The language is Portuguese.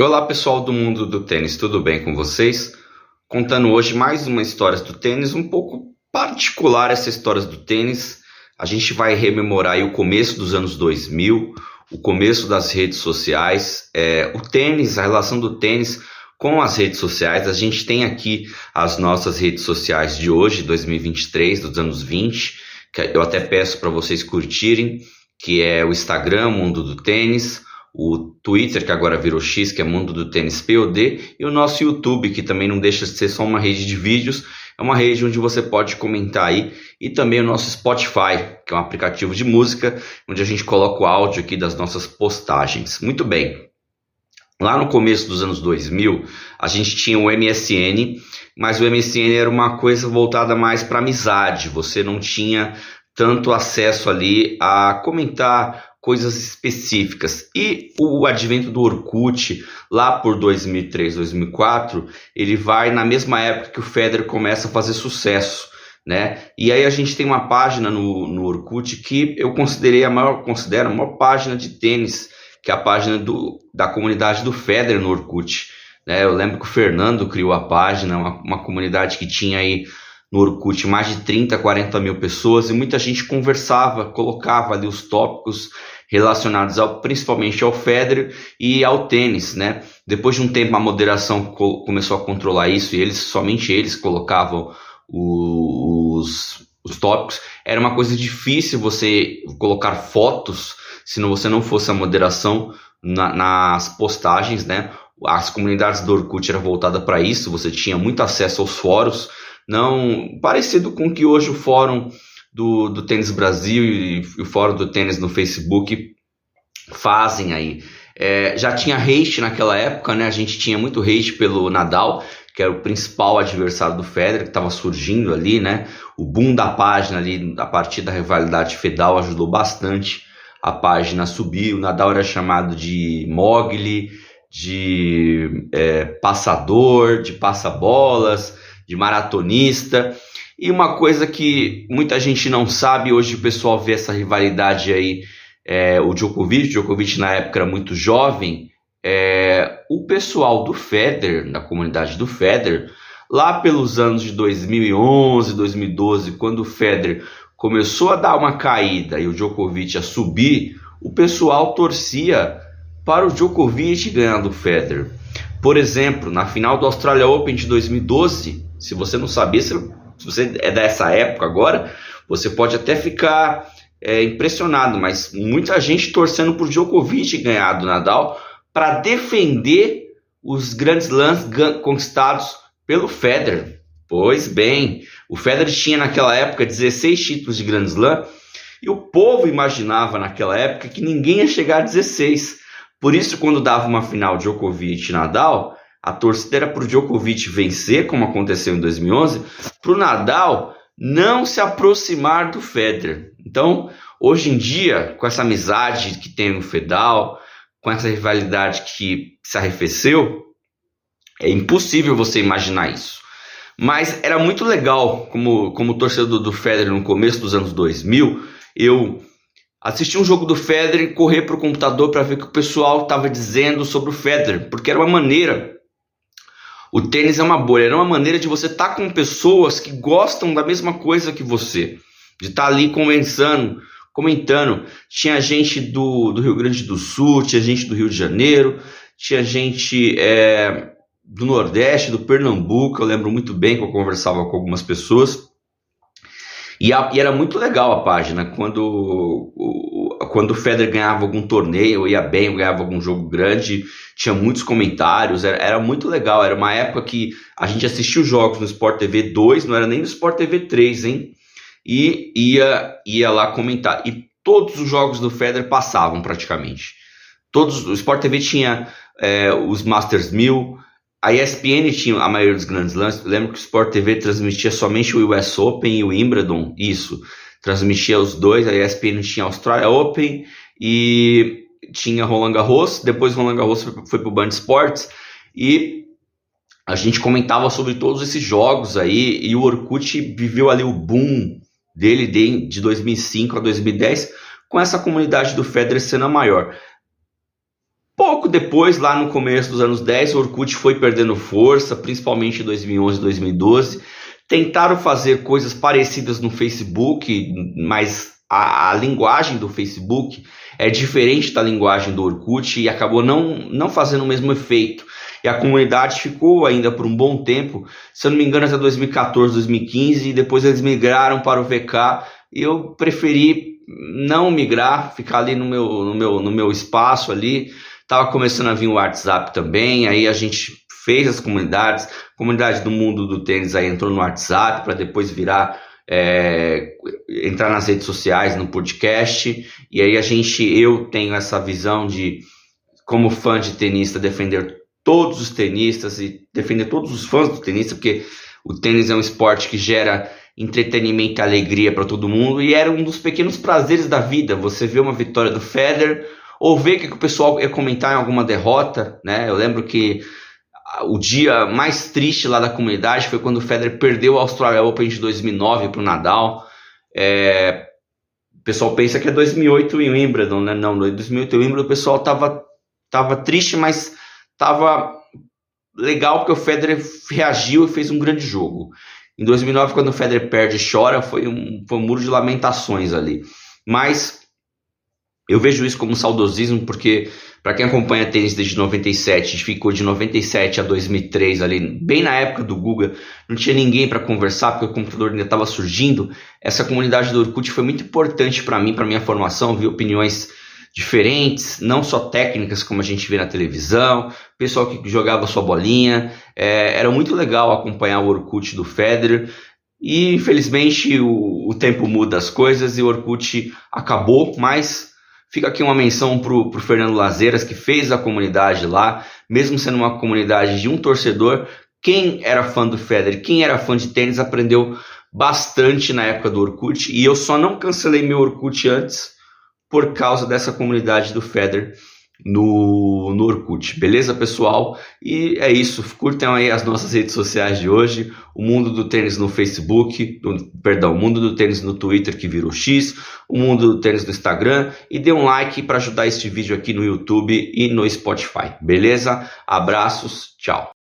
Olá pessoal do mundo do tênis, tudo bem com vocês? Contando hoje mais uma história do tênis, um pouco particular essa história do tênis. A gente vai rememorar o começo dos anos 2000, o começo das redes sociais, é, o tênis, a relação do tênis com as redes sociais. A gente tem aqui as nossas redes sociais de hoje, 2023, dos anos 20, que eu até peço para vocês curtirem, que é o Instagram, Mundo do Tênis, o Twitter, que agora virou X, que é Mundo do Tênis POD, e o nosso YouTube, que também não deixa de ser só uma rede de vídeos, é uma rede onde você pode comentar aí, e também o nosso Spotify, que é um aplicativo de música, onde a gente coloca o áudio aqui das nossas postagens. Muito bem. Lá no começo dos anos 2000, a gente tinha o MSN, mas o MSN era uma coisa voltada mais para amizade. Você não tinha tanto acesso ali a comentar coisas específicas. E o advento do Orkut, lá por 2003, 2004, ele vai na mesma época que o Federer começa a fazer sucesso. Né? E aí a gente tem uma página no, no Orkut que eu considerei a maior, considero a maior página de tênis, que é a página do, da comunidade do Federer no Orkut. Né? Eu lembro que o Fernando criou a página, uma, uma comunidade que tinha aí no Orkut mais de 30, 40 mil pessoas e muita gente conversava, colocava ali os tópicos relacionados ao, principalmente ao Federer e ao tênis, né? Depois de um tempo a moderação co começou a controlar isso e eles somente eles colocavam os, os tópicos. Era uma coisa difícil você colocar fotos se você não fosse a moderação na, nas postagens, né? As comunidades do Orkut eram voltadas para isso, você tinha muito acesso aos fóruns, não parecido com que hoje o fórum do, do Tênis Brasil e, e o Fórum do Tênis no Facebook fazem aí. É, já tinha hate naquela época, né? A gente tinha muito hate pelo Nadal, que era o principal adversário do Federer, que estava surgindo ali, né? O boom da página ali, a partir da rivalidade Fedal, ajudou bastante a página a subir. O Nadal era chamado de Mogli, de é, passador, de passa-bolas, de maratonista. E uma coisa que muita gente não sabe, hoje o pessoal vê essa rivalidade aí, é, o Djokovic, o Djokovic na época era muito jovem, é, o pessoal do Federer, da comunidade do Federer, lá pelos anos de 2011, 2012, quando o Federer começou a dar uma caída e o Djokovic a subir, o pessoal torcia para o Djokovic ganhar do Federer. Por exemplo, na final do Australia Open de 2012, se você não sabia, se você é dessa época agora, você pode até ficar é, impressionado, mas muita gente torcendo por Djokovic ganhar do Nadal para defender os grandes lances conquistados pelo Federer. Pois bem, o Federer tinha naquela época 16 títulos de Grand Slam e o povo imaginava naquela época que ninguém ia chegar a 16. Por isso, quando dava uma final Djokovic e Nadal, a torcida era para o Djokovic vencer, como aconteceu em 2011, para o Nadal não se aproximar do Federer. Então, hoje em dia, com essa amizade que tem no Fedal, com essa rivalidade que se arrefeceu, é impossível você imaginar isso. Mas era muito legal, como, como torcedor do Federer no começo dos anos 2000, eu assistir um jogo do Federer e correr para o computador para ver o que o pessoal estava dizendo sobre o Federer, porque era uma maneira o tênis é uma bolha, é uma maneira de você estar tá com pessoas que gostam da mesma coisa que você, de estar tá ali conversando, comentando. Tinha gente do, do Rio Grande do Sul, tinha gente do Rio de Janeiro, tinha gente é, do Nordeste, do Pernambuco. Eu lembro muito bem que eu conversava com algumas pessoas. E, a, e era muito legal a página quando o, quando o Federer ganhava algum torneio, ia bem, ganhava algum jogo grande, tinha muitos comentários, era, era muito legal. Era uma época que a gente assistia os jogos no Sport TV 2, não era nem no Sport TV 3, hein? E ia, ia lá comentar. E todos os jogos do Federer passavam praticamente. Todos, o Sport TV tinha é, os Masters 1000, a ESPN tinha a maioria dos grandes lances. lembro que o Sport TV transmitia somente o US Open e o Wimbledon, isso transmitia os dois, a ESPN tinha Australia Open e tinha Roland Garros, depois Roland Garros foi, para o Band Sports e a gente comentava sobre todos esses jogos aí e o Orkut viveu ali o boom dele de, de 2005 a 2010 com essa comunidade do Federer sendo maior. Pouco depois, lá no começo dos anos 10, o Orkut foi perdendo força, principalmente em 2011 e 2012. Tentaram fazer coisas parecidas no Facebook, mas a, a, linguagem do Facebook é diferente da linguagem do Orkut e acabou não, não fazendo o mesmo efeito. E a comunidade ficou ainda por um bom tempo, se eu não me engano, até 2014, 2015, e depois eles migraram para o VK. E eu preferi não migrar, ficar ali no meu, no meu, no meu espaço ali. Tava começando a vir o WhatsApp também, aí a gente fez as comunidades, comunidade do mundo do tênis aí entrou no WhatsApp para depois virar é, entrar nas redes sociais, no podcast, e aí a gente, eu tenho essa visão de, como fã de tenista, defender todos os tenistas e defender todos os fãs do tenista, porque o tênis é um esporte que gera entretenimento e alegria para todo mundo, e era um dos pequenos prazeres da vida, você vê uma vitória do Federer, ou ver que o pessoal ia comentar em alguma derrota, né? Eu lembro que o dia mais triste lá da comunidade foi quando o Federer perdeu o Australia Open de 2009 para o Nadal. É, o pessoal pensa que é 2008 em Wimbledon, né? Não, 2008 em Wimbledon o pessoal tava, tava triste, mas tava legal porque o Federer reagiu e fez um grande jogo. Em 2009, quando o Federer perde e chora, foi um, foi um muro de lamentações ali. Mas eu vejo isso como saudosismo porque para quem acompanha tênis desde 97, ficou de 97 a 2003 ali, bem na época do Google, não tinha ninguém para conversar porque o computador ainda estava surgindo. Essa comunidade do Orkut foi muito importante para mim, para minha formação, vi opiniões diferentes, não só técnicas como a gente vê na televisão, pessoal que jogava sua bolinha. É, era muito legal acompanhar o Orkut do Federer. E infelizmente o, o tempo muda as coisas e o Orkut acabou, mas Fica aqui uma menção para o Fernando Lazeiras, que fez a comunidade lá, mesmo sendo uma comunidade de um torcedor. Quem era fã do Federer, quem era fã de tênis, aprendeu bastante na época do Orkut. E eu só não cancelei meu Orkut antes por causa dessa comunidade do Federer no, no Orkut. Beleza, pessoal? E é isso. Curtem aí as nossas redes sociais de hoje. O Mundo do Tênis no Facebook, do, perdão, o Mundo do Tênis no Twitter que virou X, o Mundo do Tênis no Instagram e dê um like para ajudar este vídeo aqui no YouTube e no Spotify. Beleza? Abraços, tchau.